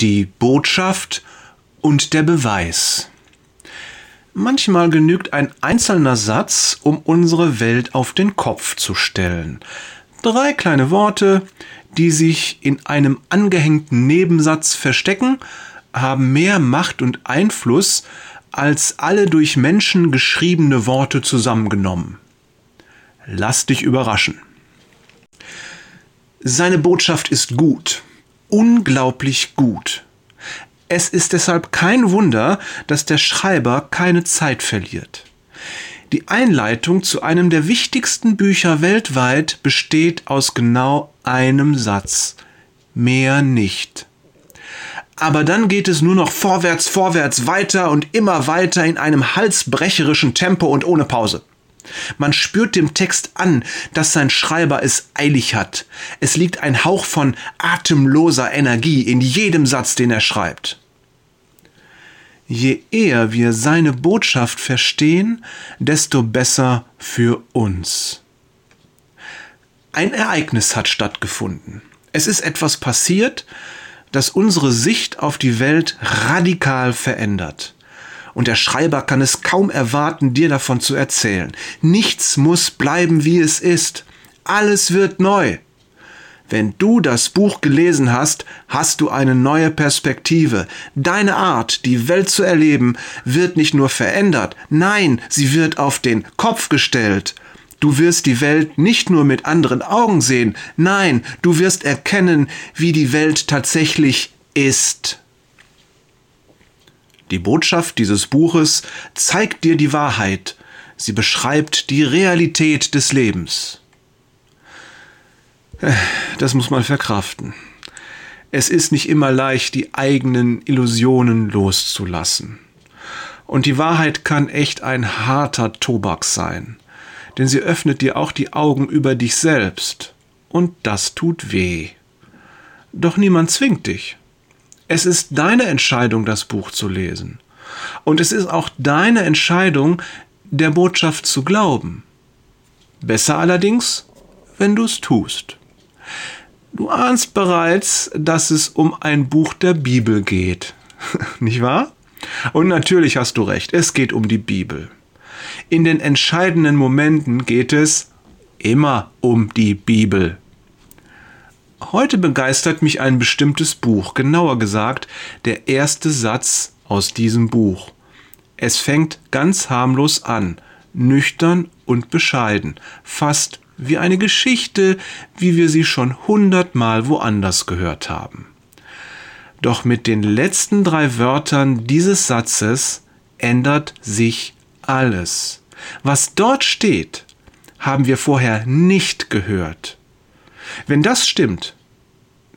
die Botschaft und der Beweis. Manchmal genügt ein einzelner Satz, um unsere Welt auf den Kopf zu stellen. Drei kleine Worte, die sich in einem angehängten Nebensatz verstecken, haben mehr Macht und Einfluss als alle durch Menschen geschriebene Worte zusammengenommen. Lass dich überraschen. Seine Botschaft ist gut, unglaublich gut. Es ist deshalb kein Wunder, dass der Schreiber keine Zeit verliert. Die Einleitung zu einem der wichtigsten Bücher weltweit besteht aus genau einem Satz. Mehr nicht. Aber dann geht es nur noch vorwärts, vorwärts, weiter und immer weiter in einem halsbrecherischen Tempo und ohne Pause. Man spürt dem Text an, dass sein Schreiber es eilig hat. Es liegt ein Hauch von atemloser Energie in jedem Satz, den er schreibt. Je eher wir seine Botschaft verstehen, desto besser für uns. Ein Ereignis hat stattgefunden. Es ist etwas passiert, das unsere Sicht auf die Welt radikal verändert und der Schreiber kann es kaum erwarten, dir davon zu erzählen. Nichts muss bleiben, wie es ist. Alles wird neu. Wenn du das Buch gelesen hast, hast du eine neue Perspektive. Deine Art, die Welt zu erleben, wird nicht nur verändert, nein, sie wird auf den Kopf gestellt. Du wirst die Welt nicht nur mit anderen Augen sehen, nein, du wirst erkennen, wie die Welt tatsächlich ist. Die Botschaft dieses Buches zeigt dir die Wahrheit, sie beschreibt die Realität des Lebens. Äh, das muss man verkraften. Es ist nicht immer leicht, die eigenen Illusionen loszulassen. Und die Wahrheit kann echt ein harter Tobak sein, denn sie öffnet dir auch die Augen über dich selbst, und das tut weh. Doch niemand zwingt dich. Es ist deine Entscheidung, das Buch zu lesen. Und es ist auch deine Entscheidung, der Botschaft zu glauben. Besser allerdings, wenn du es tust. Du ahnst bereits, dass es um ein Buch der Bibel geht. Nicht wahr? Und natürlich hast du recht, es geht um die Bibel. In den entscheidenden Momenten geht es immer um die Bibel. Heute begeistert mich ein bestimmtes Buch, genauer gesagt der erste Satz aus diesem Buch. Es fängt ganz harmlos an, nüchtern und bescheiden, fast wie eine Geschichte, wie wir sie schon hundertmal woanders gehört haben. Doch mit den letzten drei Wörtern dieses Satzes ändert sich alles. Was dort steht, haben wir vorher nicht gehört. Wenn das stimmt,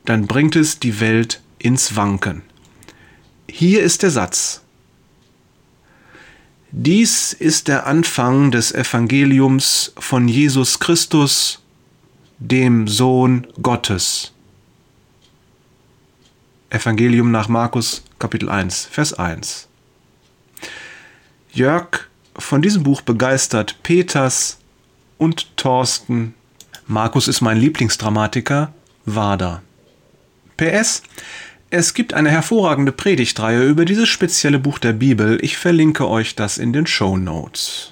dann bringt es die Welt ins Wanken. Hier ist der Satz. Dies ist der Anfang des Evangeliums von Jesus Christus, dem Sohn Gottes. Evangelium nach Markus Kapitel 1, Vers 1. Jörg von diesem Buch begeistert Peters und Thorsten Markus ist mein Lieblingsdramatiker, Wader. PS, es gibt eine hervorragende Predigtreihe über dieses spezielle Buch der Bibel. Ich verlinke euch das in den Show Notes.